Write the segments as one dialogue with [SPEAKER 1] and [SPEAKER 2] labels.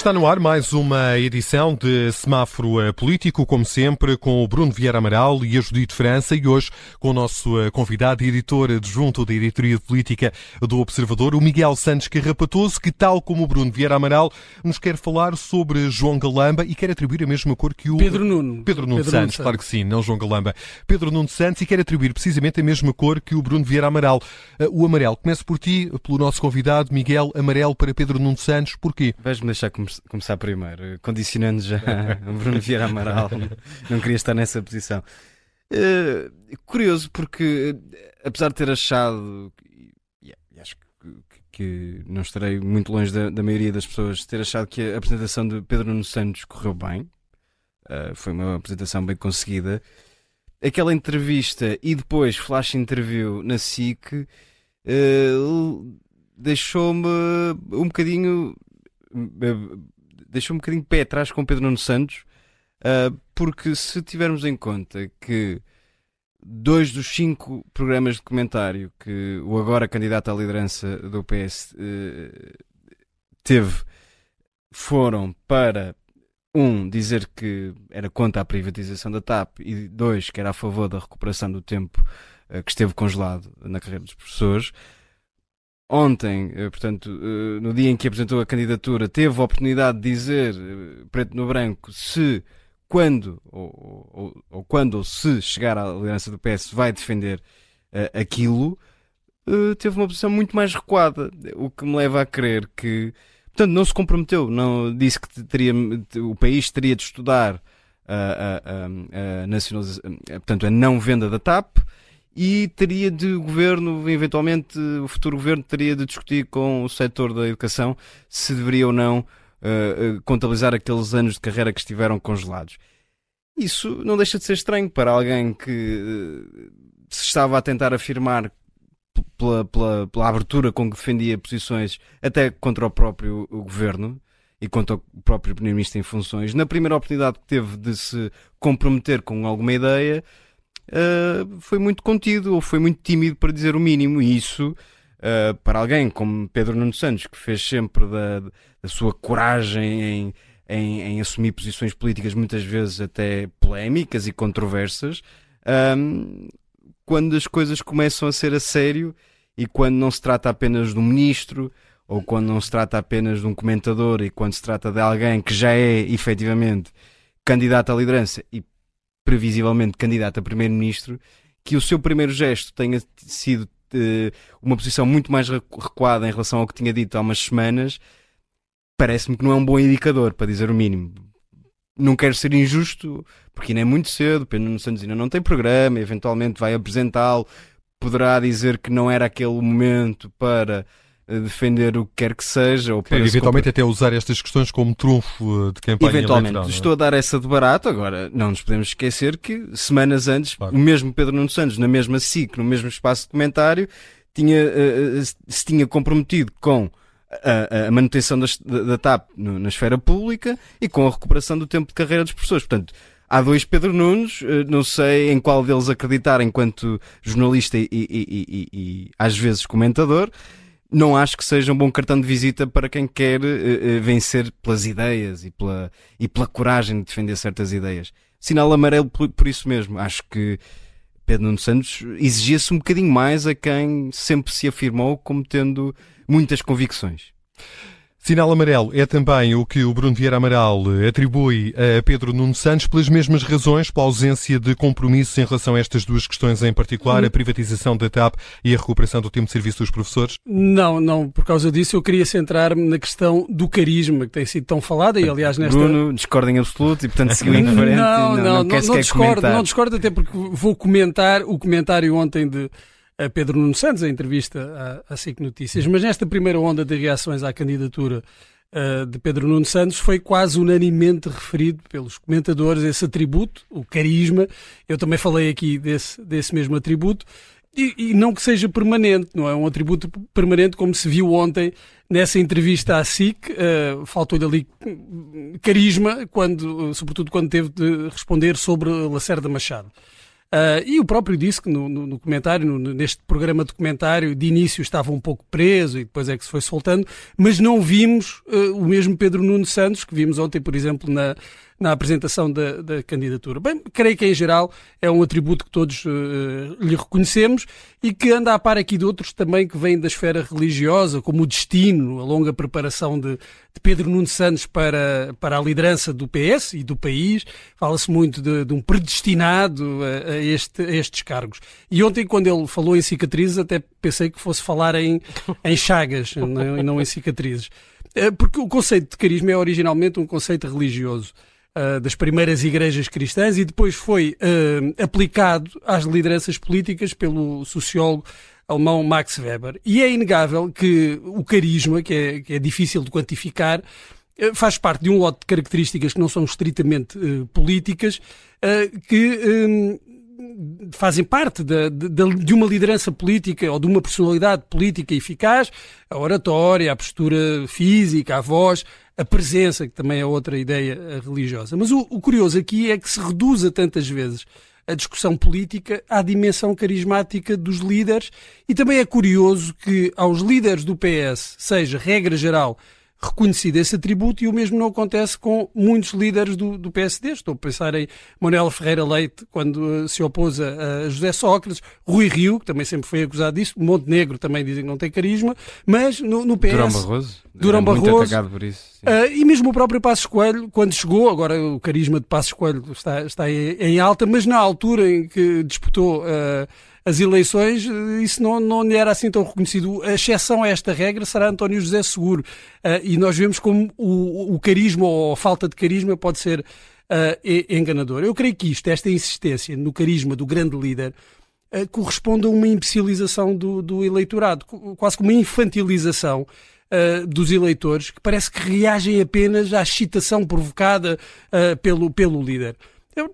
[SPEAKER 1] Está no ar mais uma edição de Semáforo eh, Político, como sempre, com o Bruno Vieira Amaral e a Judite França, e hoje com o nosso eh, convidado e editor adjunto da Editoria de Política do Observador, o Miguel Santos Carrapatoso, que, tal como o Bruno Vieira Amaral, nos quer falar sobre João Galamba e quer atribuir a mesma cor que o...
[SPEAKER 2] Pedro Nuno.
[SPEAKER 1] Pedro Nuno Pedro Santos, Nuno claro que sim, não João Galamba. Pedro Nuno Santos e quer atribuir precisamente a mesma cor que o Bruno Vieira Amaral. Eh, o amarelo. Começo por ti, pelo nosso convidado, Miguel Amarelo para Pedro Nuno Santos. Porquê?
[SPEAKER 3] Vais-me deixar começar começar primeiro, condicionando já Bruno Vieira Amaral, não queria estar nessa posição. Uh, curioso, porque apesar de ter achado, e acho que, que, não estarei muito longe da, da, maioria das pessoas, ter achado que a apresentação de Pedro Nuno Santos correu bem, uh, foi uma apresentação bem conseguida. Aquela entrevista e depois flash interview na SIC uh, deixou-me um bocadinho deixou um bocadinho de pé atrás com Pedro Nuno Santos, uh, porque se tivermos em conta que dois dos cinco programas de comentário que o agora candidato à liderança do PS uh, ah, teve foram para um, dizer que era contra a privatização da TAP e dois, que era a favor da recuperação do tempo uh, que esteve congelado na carreira dos professores ontem, eh, portanto, eh, no dia em que apresentou a candidatura, teve a oportunidade de dizer, eh, preto no branco, se, quando, ou, ou, ou quando ou se chegar à liderança do PS, vai defender uh, aquilo, uh, teve uma posição muito mais recuada, o que me leva a crer que, portanto, não se comprometeu, não disse que teria, o país teria de estudar a, a, a, a portanto, a não venda da TAP, e teria de o governo, eventualmente o futuro governo, teria de discutir com o setor da educação se deveria ou não uh, contabilizar aqueles anos de carreira que estiveram congelados. Isso não deixa de ser estranho para alguém que uh, se estava a tentar afirmar pela, pela, pela, abertura com que defendia posições até contra o próprio o governo e contra o próprio Primeiro-Ministro em funções. Na primeira oportunidade que teve de se comprometer com alguma ideia, uh, foi muito contido ou foi muito tímido para dizer o mínimo. E isso, uh, para alguém como Pedro Nuno Santos, que fez sempre da, da sua coragem em, em, em, assumir posições políticas muitas vezes até polémicas e controversas, um, quando as coisas começam a ser a sério e quando não se trata apenas de um ministro ou quando não se trata apenas de um comentador e quando se trata de alguém que já é efetivamente candidato à liderança e previsivelmente candidato a primeiro-ministro, que o seu primeiro gesto tenha sido uh, uma posição muito mais recuada em relação ao que tinha dito há umas semanas, parece-me que não é um bom indicador, para dizer o mínimo. Não quero ser injusto, porque ainda é muito cedo, Pedro Santos ainda não tem programa, eventualmente vai apresentá-lo, poderá dizer que não era aquele momento para defender o que quer que seja. Ou para
[SPEAKER 1] eventualmente até usar estas questões como trunfo eh, de campanha
[SPEAKER 3] Eventualmente.
[SPEAKER 1] Eleitoral,
[SPEAKER 3] é? Estou a dar essa de barato. Agora, não nos podemos esquecer que semanas antes, claro. o mesmo Pedro Nuno Santos, na mesma SIC, no mesmo espaço de comentário, tinha, uh, se tinha comprometido com a, a manutenção da, da TAP no, na esfera pública e com a recuperação do tempo de carreira dos professores. Portanto, há dois Pedro Nunes, não sei em qual deles acreditar enquanto jornalista e, e, e, e às vezes comentador não acho que seja um bom cartão de visita para quem quer uh, vencer pelas ideias e pela, e pela coragem de defender certas ideias. Sinal amarelo por, por isso mesmo. Acho que Pedro Nuno Santos exigia-se um bocadinho mais a quem sempre se afirmou como tendo muitas convicções.
[SPEAKER 1] Sinal amarelo é também o que o Bruno Vieira Amaral atribui a Pedro Nuno Santos pelas mesmas razões, pela ausência de compromisso em relação a estas duas questões em particular, a privatização da TAP e a recuperação do tempo de serviço dos professores?
[SPEAKER 2] Não, não, por causa disso eu queria centrar-me na questão do carisma que tem sido tão falada e aliás nesta...
[SPEAKER 3] Bruno discorda em absoluto e portanto seguiu em frente.
[SPEAKER 2] Não, não, não, não, não, não discordo, não discordo até porque vou comentar o comentário ontem de a Pedro Nuno Santos, a entrevista à, à SIC Notícias, mas nesta primeira onda de reações à candidatura uh, de Pedro Nuno Santos foi quase unanimemente referido pelos comentadores esse atributo, o carisma. Eu também falei aqui desse, desse mesmo atributo. E, e, não que seja permanente, não é um atributo permanente como se viu ontem nessa entrevista à SIC, uh, faltou-lhe ali carisma, quando, sobretudo quando teve de responder sobre Lacerda Machado. Uh, e o próprio disse que no, no, no comentário, no, neste programa documentário, de início estava um pouco preso e depois é que se foi soltando, mas não vimos uh, o mesmo Pedro Nuno Santos que vimos ontem, por exemplo, na, na apresentação da, da, candidatura. Bem, creio que em geral é um atributo que todos uh, lhe reconhecemos e que anda a par aqui de outros também que vêm da esfera religiosa, como o destino, a longa preparação de, de Pedro Nuno Santos para, para a liderança do PS e do país. Fala-se muito de, de, um predestinado a, a, este, a, estes cargos. E ontem, quando ele falou em cicatrizes, até pensei que fosse falar em, em chagas não, e não em cicatrizes. Eh, porque o conceito de carisma é originalmente um conceito religioso. Uh, das primeiras igrejas cristãs e depois foi uh, aplicado às lideranças políticas pelo sociólogo alemão Max Weber. E é inegável que o carisma, que é, que é difícil de quantificar, uh, faz parte de um lote de características que não são estritamente políticas, que fazem parte de, de, de, uma liderança política ou de uma personalidade política eficaz, a oratória, a postura física, a voz, a presença, que também é outra ideia eh, religiosa. Mas o, o curioso aqui é que se reduza tantas vezes a discussão política à dimensão carismática dos líderes e também é curioso que aos líderes do PS seja, regra geral, reconhecido esse atributo e o mesmo não acontece com muitos líderes do, do PSD. Estou a pensar em Manuel Ferreira Leite, quando uh, se opôs a, a, José Sócrates, Rui Rio, que também sempre foi acusado disso, Montenegro também dizem que não tem carisma, mas no, no PS...
[SPEAKER 3] Durão Barroso.
[SPEAKER 2] Durão Barroso.
[SPEAKER 3] por isso.
[SPEAKER 2] Uh, e mesmo o próprio Passos Coelho, quando chegou, agora o carisma de Passos Coelho está, está em, em alta, mas na altura em que disputou... Uh, as eleições, isso não, não lhe era assim tão reconhecido. A exceção a esta regra será António José Seguro. Uh, e nós vemos como o, o, carisma ou a falta de carisma pode ser uh, enganador. Eu creio que isto, esta insistência no carisma do grande líder, uh, corresponde a uma imbecilização do, do eleitorado, quase como uma infantilização. Dos eleitores que parece que reagem apenas à excitação provocada pelo, pelo líder.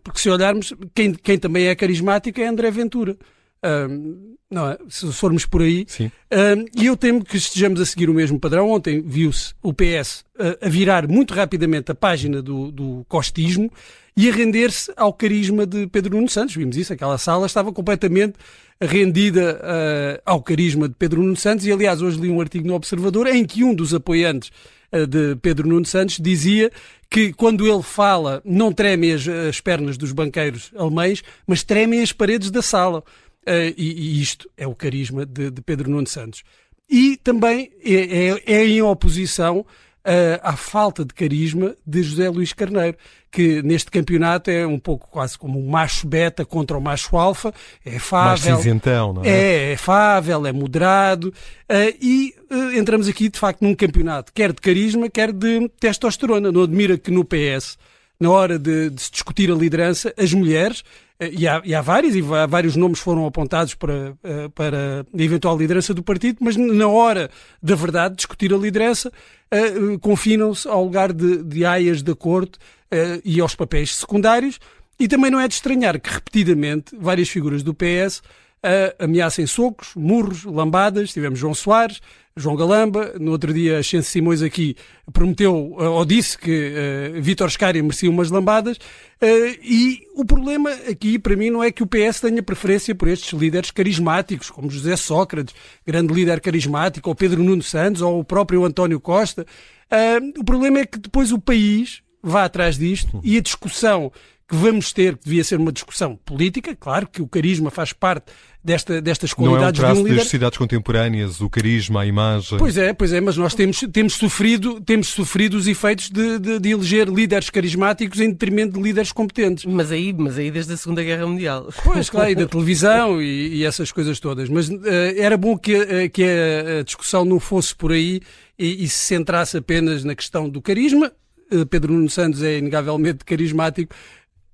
[SPEAKER 2] Porque se olharmos, quem, quem também é carismático é André Ventura. Um, não é? Se formos por aí. Um, e eu temo que estejamos a seguir o mesmo padrão. Ontem viu-se o PS a, a, virar muito rapidamente a página do, do costismo e a render-se ao carisma de Pedro Nuno Santos. Vimos isso, aquela sala estava completamente rendida uh, ao carisma de Pedro Nuno Santos. E aliás, hoje li um artigo no Observador em que um dos apoiantes uh, de Pedro Nuno Santos dizia que quando ele fala não tremem as, as pernas dos banqueiros alemães, mas tremem as paredes da sala. Uh, e, e, isto é o carisma de, de Pedro Nuno Santos. E também é, é, é em oposição uh, à falta de carisma de José Luís Carneiro, que neste campeonato é um pouco quase como um macho beta contra o macho alfa, é fável.
[SPEAKER 1] Mais não é?
[SPEAKER 2] É, é fável, é moderado, uh, e entramos aqui de facto num campeonato, quer de carisma, quer de testosterona. Não admira que no PS na hora de, de, se discutir a liderança, as mulheres, eh, e há, e há vários, e há vários nomes foram apontados para, eh, para a eventual liderança do partido, mas na hora da verdade, discutir a liderança, uh, confinam-se ao lugar de, de aias corte uh, e aos papéis secundários, e também não é de estranhar que repetidamente várias figuras do PS uh, ameacem socos, murros, lambadas, tivemos João Soares, João Galamba, no outro dia Xense Simões aqui prometeu eh, ou disse que uh, Vítor Scária merecia umas lambadas. Uh, e o problema aqui para mim não é que o PS tenha preferência por estes líderes carismáticos, como José Sócrates, grande líder carismático, ou Pedro Nuno Santos, ou o próprio António Costa. Uh, o problema é que depois o país vá atrás disto e a discussão que vamos ter, que devia ser uma discussão política, claro que o carisma faz parte desta, destas qualidades
[SPEAKER 1] não é um
[SPEAKER 2] de um líder.
[SPEAKER 1] das sociedades contemporâneas, o carisma, a imagem.
[SPEAKER 2] Pois é, pois é, mas nós temos, temos, sofrido, temos sofrido os efeitos de, de, de eleger líderes carismáticos em detrimento de líderes competentes.
[SPEAKER 4] Mas aí, mas aí desde a Segunda Guerra Mundial.
[SPEAKER 2] Pois, claro, e da televisão e, e essas coisas todas. Mas uh, era bom que, uh, que a, a, discussão não fosse por aí e, e se centrasse apenas na questão do carisma. Uh, Pedro Nuno Santos é inegavelmente carismático,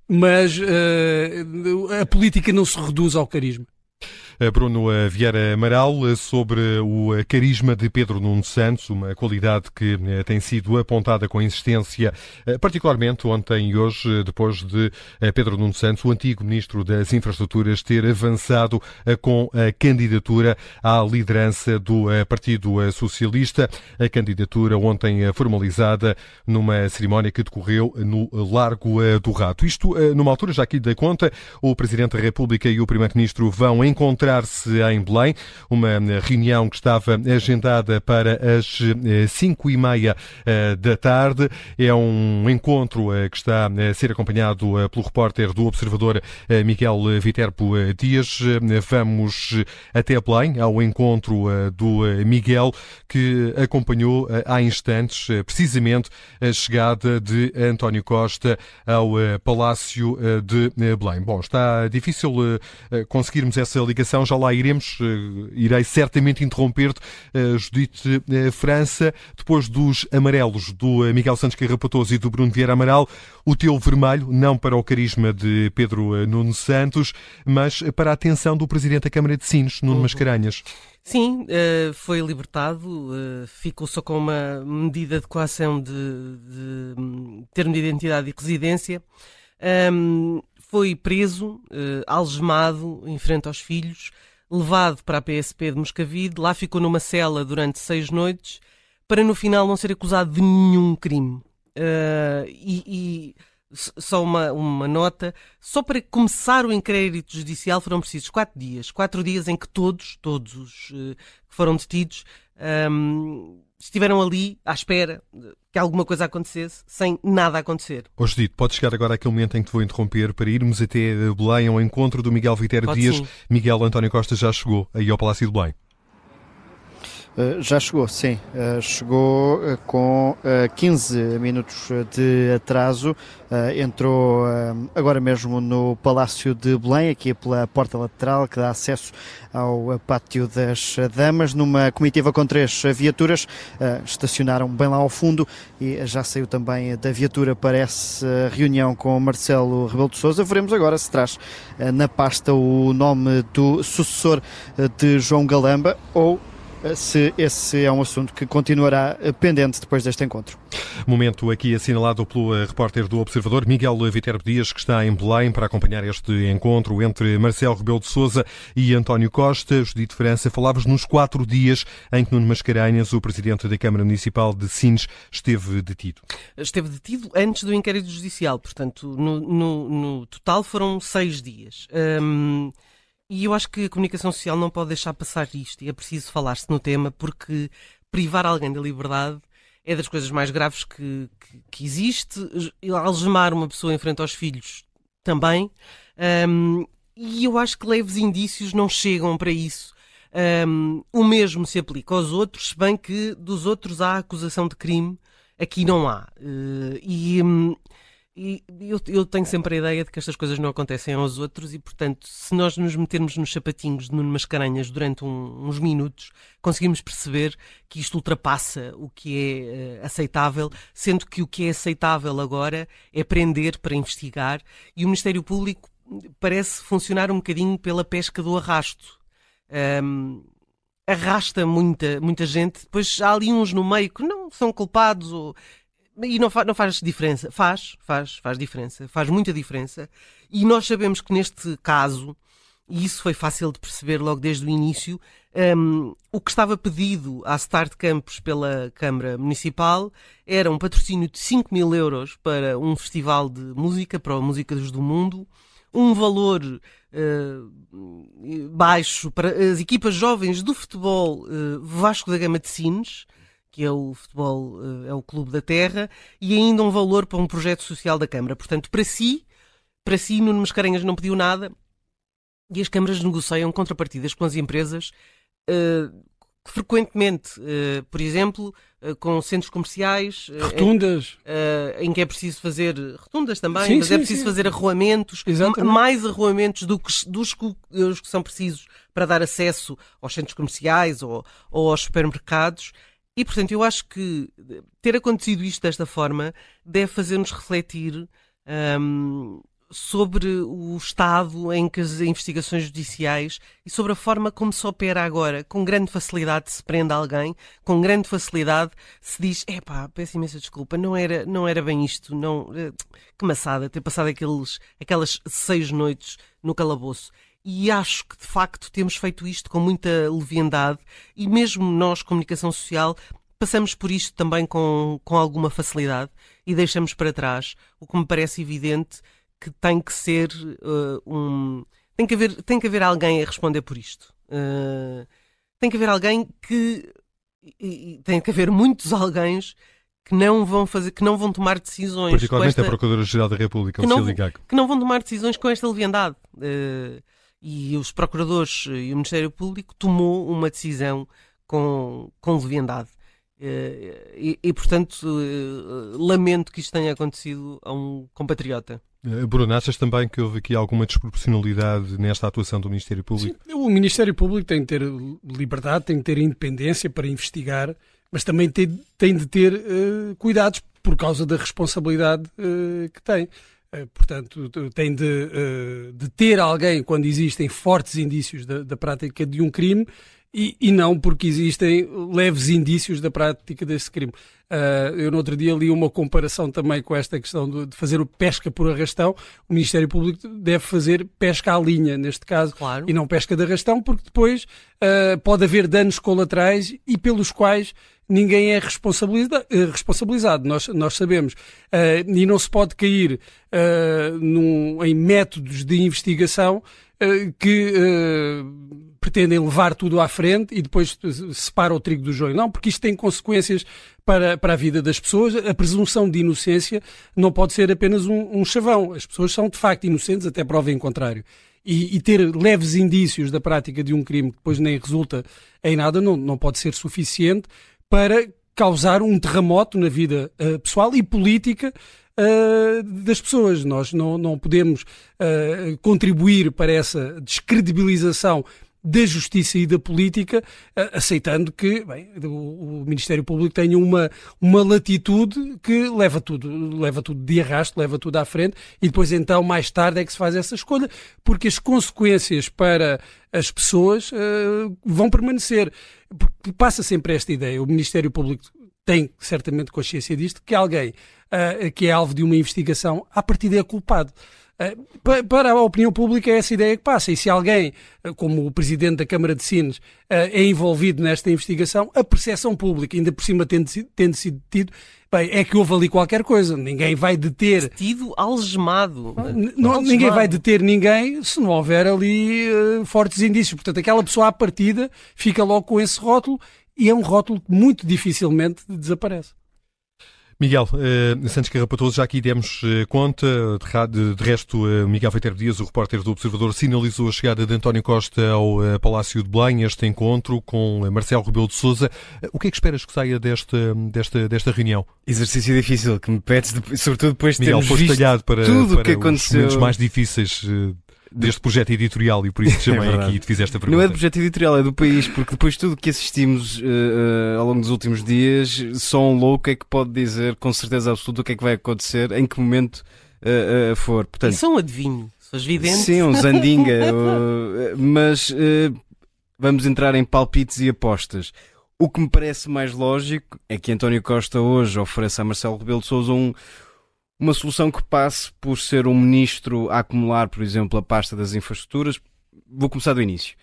[SPEAKER 2] mas uh, a política não se reduz ao carisma.
[SPEAKER 1] Bruno Vieira Amaral, sobre o carisma de Pedro Nuno Santos, uma qualidade que tem sido apontada com insistência, particularmente ontem e hoje, depois de Pedro Nuno Santos, o antigo Ministro das Infraestruturas, ter avançado com a candidatura à liderança do Partido Socialista. A candidatura ontem formalizada numa cerimónia que decorreu no Largo do Rato. Isto numa altura, já aqui da conta, o Presidente da República e o Primeiro-Ministro vão encontrar-se em Belém, uma reunião que estava agendada para as cinco e meia da tarde. É um encontro que está a ser acompanhado pelo repórter do Observador Miguel Viterbo Dias. Vamos até Belém, ao encontro do Miguel, que acompanhou há instantes, precisamente, a chegada de António Costa ao Palácio de Belém. Bom, está difícil conseguirmos essa ligação, já lá iremos. Irei certamente interromper-te, Judite França, depois dos amarelos do Miguel Santos Carrapatoso e do Bruno Vieira Amaral, o teu vermelho, não para o carisma de Pedro Nuno Santos, mas para a atenção do Presidente da Câmara de Sines, Nuno uhum. Mascarenhas.
[SPEAKER 4] Sim, foi libertado, ficou só com uma medida de coação de, de um, termo de identidade e residência. Um, foi preso, uh, algemado em frente aos filhos, levado para a PSP de Moscavide, lá ficou numa cela durante seis noites, para no final não ser acusado de nenhum crime. Uh, e, e só uma, uma nota, só para começar o inquérito judicial foram precisos quatro dias. Quatro dias em que todos, todos os uh, que foram detidos, um, estiveram ali à espera que alguma coisa acontecesse, sem nada acontecer.
[SPEAKER 1] Hoje dito, pode chegar agora aquele momento em que te vou interromper para irmos até Belém ao encontro do Miguel Viterbo Dias. Sim. Miguel António Costa já chegou aí ao Palácio de Belém.
[SPEAKER 5] Uh, já chegou, sim. Uh, chegou uh, com 15 minutos de atraso. entrou agora mesmo no Palácio de Belém, aqui pela porta lateral que dá acesso ao Pátio das Damas, numa comitiva com três viaturas. estacionaram bem lá ao fundo e já saiu também da viatura para essa reunião com Marcelo Rebelo de Sousa. Veremos agora se traz na pasta o nome do sucessor de João Galamba ou se esse é um assunto que continuará pendente depois deste encontro.
[SPEAKER 1] Momento aqui assinalado pelo eh, repórter do Observador, Miguel Viterbo Dias, que está em Belém para acompanhar este encontro entre Marcelo Rebelo de Sousa e António Costa. Judite França, falavas nos quatro dias em que Nuno Mascarenhas, o presidente da Câmara Municipal de Sines, esteve detido.
[SPEAKER 4] Esteve detido antes do inquérito judicial, portanto, no, no, no total foram seis dias. Hum, e eu acho que a comunicação social não pode deixar passar isto e é preciso falar-se no tema porque privar alguém da liberdade é das coisas mais graves que, que, que existe. Algemar uma pessoa em frente aos filhos também. Um, e eu acho que leves indícios não chegam para isso. Um, o mesmo se aplica aos outros, se bem que dos outros há acusação de crime, aqui não há. Uh, e, um, e eu, eu, tenho sempre a ideia de que estas coisas não acontecem aos outros e, portanto, se nós nos metermos nos sapatinhos de Nuno Mascarenhas durante um, uns minutos, conseguimos perceber que isto ultrapassa o que é uh, aceitável, sendo que o que é aceitável agora é prender para investigar e o Ministério Público parece funcionar um bocadinho pela pesca do arrasto. Um, arrasta muita, muita gente, depois há ali uns no meio que não são culpados ou e não, fa não faz diferença. Faz, faz, faz diferença. Faz muita diferença. E nós sabemos que neste caso, e isso foi fácil de perceber logo desde o início, um, o que estava pedido à Start Campus pela Câmara Municipal era um patrocínio de 5 mil euros para um festival de música, para Músicas do Mundo, um valor uh, baixo para as equipas jovens do futebol uh, Vasco da Gama de Sines, que é o futebol, eh, é o clube da terra, e ainda um valor para um projeto social da Câmara. Portanto, para si, para si, Nuno Mascarenhas não pediu nada e as câmaras negociam contrapartidas com as empresas uh, frequentemente, uh, por exemplo, uh, com centros comerciais.
[SPEAKER 2] Rotundas.
[SPEAKER 4] Em, que é preciso fazer. Rotundas também, sim, mas é sim, é preciso sim. fazer arruamentos. Exatamente. Mais arruamentos do que, dos que, os que são precisos para dar acesso aos centros comerciais ou, ou aos supermercados. E, portanto, eu acho que ter acontecido isto desta forma deve fazer-nos refletir um, sobre o estado em que as investigações judiciais e sobre a forma como se opera agora. Com grande facilidade se prende alguém, com grande facilidade se diz: epá, peço imensa desculpa, não era, não era bem isto, não, eh, que maçada ter passado aqueles, aquelas seis noites no calabouço. E acho que de facto temos feito isto com muita leviandade e mesmo nós, comunicação social, passamos por isto também com, com alguma facilidade e deixamos para trás o que me parece evidente que tem que ser uh, um. Tem que, haver, tem que haver alguém a responder por isto. Uh, tem que haver alguém que. E, tem que haver muitos alguém que não vão fazer, que não vão tomar decisões.
[SPEAKER 1] Particularmente esta, a Procuradora-Geral da República,
[SPEAKER 4] que não, que não vão tomar decisões com esta leviandade. Uh, e os procuradores e o Ministério Público tomou uma decisão com, com leviandade. Uh, e, e, portanto, uh, lamento que isto tenha acontecido a um compatriota.
[SPEAKER 1] Eh, Bruno, achas também que houve aqui alguma desproporcionalidade nesta atuação do Ministério Público?
[SPEAKER 2] Sim, o Ministério Público tem de ter liberdade, tem de ter independência para investigar, mas também tem, tem de ter uh, cuidados por causa da responsabilidade uh, que tem. Uh, portanto, tem de, de, ter alguém quando existem fortes indícios da, da prática de um crime e, e, não porque existem leves indícios da prática desse crime. Uh, eu no outro dia li uma comparação também com esta questão de, de, fazer o pesca por arrastão. O Ministério Público deve fazer pesca à linha, neste caso,
[SPEAKER 4] claro.
[SPEAKER 2] e não pesca de arrastão, porque depois uh, pode haver danos colaterais e pelos quais ninguém é responsabilizado. Eh, responsabilizado. Nós, nós sabemos. Uh, e não se pode cair num, em métodos de investigação que pretendem levar tudo à frente e depois separa o trigo do joio. Não, porque isto tem consequências para, para a vida das pessoas. A presunção de inocência não pode ser apenas um, um chavão. As pessoas são de facto inocentes até prova em contrário. E, e, ter leves indícios da prática de um crime que depois nem resulta em nada não, não pode ser suficiente para causar um terremoto na vida uh, pessoal e política Uh, das pessoas. Nós não, não podemos uh, contribuir para essa descredibilização da justiça e da política, aceitando que bem, o, Ministério Público tenha uma, uma latitude que leva tudo, leva tudo de arrasto, leva tudo à frente e depois então mais tarde é que se faz essa escolha, porque as consequências para as pessoas uh, vão permanecer. Porque passa sempre esta ideia, o Ministério Público tem certamente consciência disto, que alguém uh, que é alvo de uma investigação, a partir é culpado. Eh, para a opinião pública é essa ideia que passa. E se alguém, eh, como o Presidente da Câmara de Sines, eh, é envolvido nesta investigação, a percepção pública, ainda por cima tendo, tendo sido detido, bem, é que houve ali qualquer coisa. Ninguém vai deter...
[SPEAKER 4] Detido, algemado.
[SPEAKER 2] Não. Ninguém vai deter ninguém se não houver ali uh, fortes indícios. Portanto, aquela pessoa à partida fica logo com esse rótulo e é um rótulo que muito dificilmente desaparece.
[SPEAKER 1] Miguel uh, Santos Carrapatoso, já aqui demos uh, conta, de, de resto, uh, Miguel Feiter Dias, o repórter do Observador, sinalizou a chegada de António Costa ao Palácio de Belém, este encontro com Marcelo Rebelo de Sousa. o que é que esperas que saia desta, desta, desta reunião?
[SPEAKER 3] Exercício difícil que me pedes, sobretudo depois de
[SPEAKER 1] Miguel,
[SPEAKER 3] termos visto
[SPEAKER 1] talhado para,
[SPEAKER 3] tudo
[SPEAKER 1] o
[SPEAKER 3] que aconteceu.
[SPEAKER 1] momentos mais difíceis deste projeto editorial e por isso te chamei é aqui e te fiz esta pergunta.
[SPEAKER 3] Não é do projeto editorial, é do país, porque depois de tudo que assistimos uh, uh, ao longo dos últimos dias, só um louco é que pode dizer com certeza absoluta o que é que vai acontecer, em que momento uh, for.
[SPEAKER 4] Portanto, Isso é um adivinho, são videntes.
[SPEAKER 3] Sim, um zandinga, mas vamos entrar em palpites e apostas. O que me parece mais lógico é que António Costa hoje ofereça a Marcelo Rebelo de Sousa um uma solução que passe por ser um ministro a acumular, por exemplo, a pasta das infraestruturas. Vou começar do início.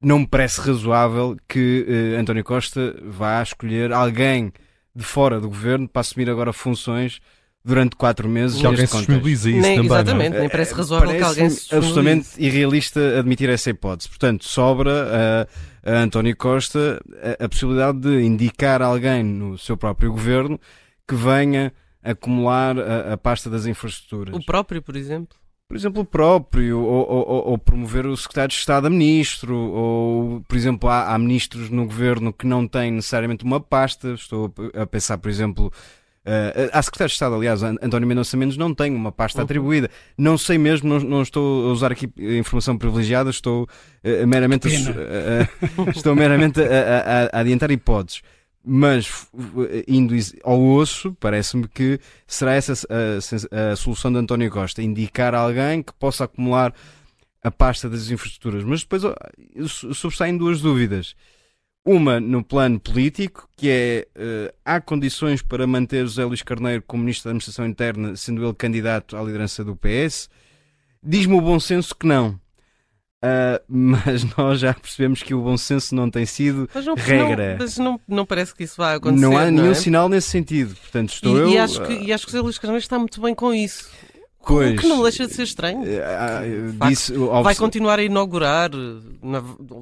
[SPEAKER 3] Não me parece razoável que uh, António Costa vá escolher alguém de fora do governo para assumir agora funções durante quatro meses.
[SPEAKER 1] Que alguém se disponibilize isso nem, também.
[SPEAKER 4] É? Exatamente, não? nem parece eh, razoável parece que alguém se
[SPEAKER 3] absolutamente irrealista admitir essa hipótese. Portanto, sobra a, a António Costa a, a possibilidade de indicar alguém no seu próprio governo que venha acumular a, a pasta das infraestruturas.
[SPEAKER 4] O próprio, por exemplo?
[SPEAKER 3] por exemplo, o próprio, ou, ou, ou, promover o secretário de Estado a ministro, ou, por exemplo, há, há, ministros no governo que não têm necessariamente uma pasta. Estou a pensar, por exemplo, uh, há secretário de Estado, aliás, António Mendonça Mendes não tem uma pasta uhum. atribuída. Não sei mesmo, não, não, estou a usar aqui informação privilegiada, estou uh, meramente, a, uh, estou meramente a, a, a adiantar hipóteses. Mas indo ao osso, parece-me que será essa a, a, solução de António Costa, indicar alguém que possa acumular a pasta das infraestruturas. Mas depois sobressaem duas dúvidas. Uma no plano político, que é uh, há condições para manter José Luís Carneiro como Ministro da Administração Interna, sendo ele candidato à liderança do PS? Diz-me o bom senso que não. Uh, mas nós já percebemos que o bom senso não tem sido mas não, regra.
[SPEAKER 4] Não, mas não, não parece que isso vai acontecer.
[SPEAKER 3] Não há nenhum
[SPEAKER 4] é?
[SPEAKER 3] sinal nesse sentido. Portanto, estou
[SPEAKER 4] e,
[SPEAKER 3] eu.
[SPEAKER 4] E acho, que, e acho que o José Luís Carneiro está muito bem com isso. Pois, o que não deixa de ser estranho. Uh, disse, vai continuar a inaugurar,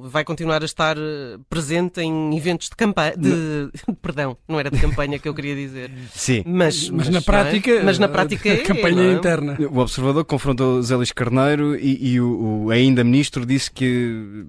[SPEAKER 4] vai continuar a estar eh, presente em eventos de campanha. De, perdão, não era de campanha que eu queria dizer.
[SPEAKER 3] Sim.
[SPEAKER 2] Mas, mas, mas na prática. É?
[SPEAKER 4] Mas na prática é.
[SPEAKER 2] campanha é? interna.
[SPEAKER 3] O observador confrontou Zé Luís Carneiro e, e o, o ainda ministro disse que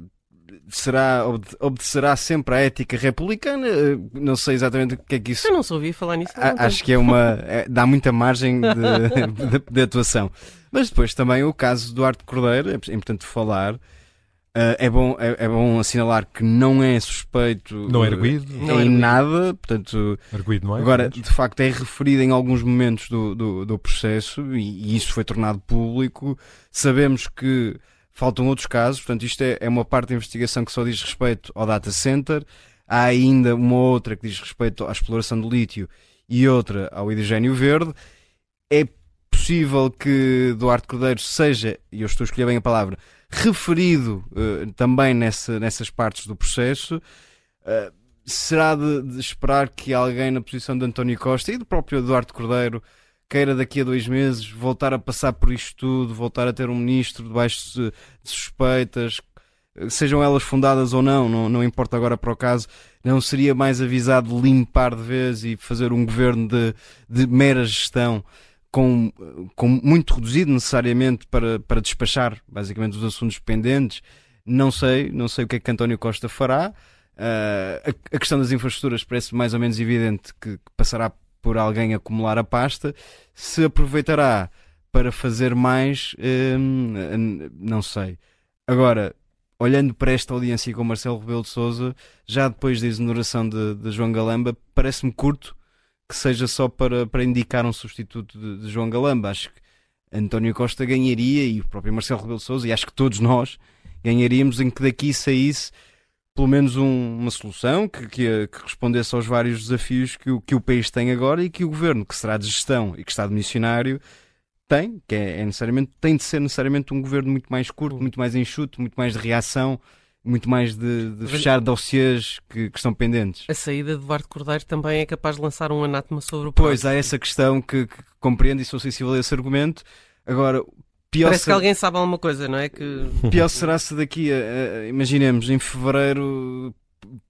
[SPEAKER 3] será, obedecerá sempre à ética republicana. Eh, não sei exatamente o que é que isso.
[SPEAKER 4] Eu não ouvi falar nisso.
[SPEAKER 3] acho que é uma. É, dá muita margem de, de, de, atuação. Mas depois também o caso do Arte Cordeiro, é importante falar. Uh, é, bom, é, é, bom assinalar que não é suspeito
[SPEAKER 1] não é arguído.
[SPEAKER 3] Uh, em não nada, portanto,
[SPEAKER 1] arguído não é,
[SPEAKER 3] agora de facto é referido em alguns momentos do, do, do processo e, e, isso foi tornado público. Sabemos que Faltam outros casos, portanto, isto é, é uma parte da investigação que só diz respeito ao data center. Há ainda uma outra que diz respeito à exploração do lítio e outra ao hidrogênio verde. É possível que Duarte Cordeiro seja, e eu estou a escolher bem a palavra, referido uh, também nessa, nessas partes do processo. Uh, será de, de, esperar que alguém na posição de António Costa e do próprio Eduardo Cordeiro queira daqui a dois meses voltar a passar por isto tudo, voltar a ter um ministro debaixo de, suspeitas, sejam elas fundadas ou não, não, não importa agora para o caso, não seria mais avisado limpar de vez e fazer um governo de, de mera gestão com, com muito reduzido necessariamente para, para despachar basicamente os assuntos pendentes? Não sei, não sei o que é que António Costa fará. Uh, a, a, questão das infraestruturas parece mais ou menos evidente que, que passará por alguém acumular a pasta, se aproveitará para fazer mais, hum, não sei. Agora, olhando para esta audiência com Marcelo Rebelo de Souza, já depois da exoneração de, de João Galamba, parece-me curto que seja só para, para indicar um substituto de, de, João Galamba. Acho que António Costa ganharia e o próprio Marcelo Rebelo de Souza, e acho que todos nós ganharíamos em que daqui saísse pelo menos um, uma solução que, que, que, respondesse aos vários desafios que o, que o país tem agora e que o governo, que será de gestão e que está de missionário, tem, que é, é necessariamente, tem de ser necessariamente um governo muito mais curto, muito mais enxuto, muito mais de reação, muito mais de, de fechar dossiês que, que, estão pendentes.
[SPEAKER 4] A saída de Eduardo Cordeiro também é capaz de lançar um anátema sobre o
[SPEAKER 3] Pois, há essa questão que, que compreendo e sou sensível a esse argumento. Agora,
[SPEAKER 4] Pior Parece ser... que alguém sabe alguma coisa, não é? Que...
[SPEAKER 3] Pior será se daqui a, a, imaginemos, em fevereiro,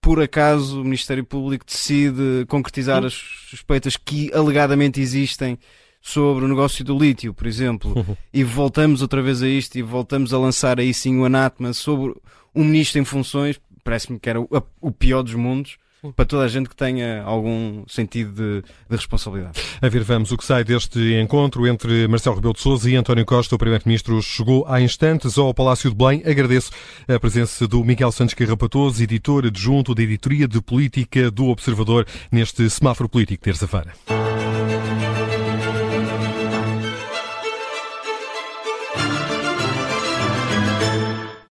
[SPEAKER 3] por acaso, o Ministério Público decide concretizar as suspeitas que alegadamente existem sobre o negócio do lítio, por exemplo, e voltamos outra vez a isto e voltamos a lançar aí sim o anátema sobre um ministro em funções, parece-me que era o, o pior dos mundos para toda a gente que tenha algum sentido de, de, responsabilidade.
[SPEAKER 1] A ver, vamos o que sai deste encontro entre Marcelo Rebelo de Sousa e António Costa. O Primeiro-Ministro chegou há instantes ao Palácio de Belém. Agradeço a presença do Miguel Santos Carrapatoso, editor adjunto da Editoria de Política do Observador, neste semáforo político terça-feira.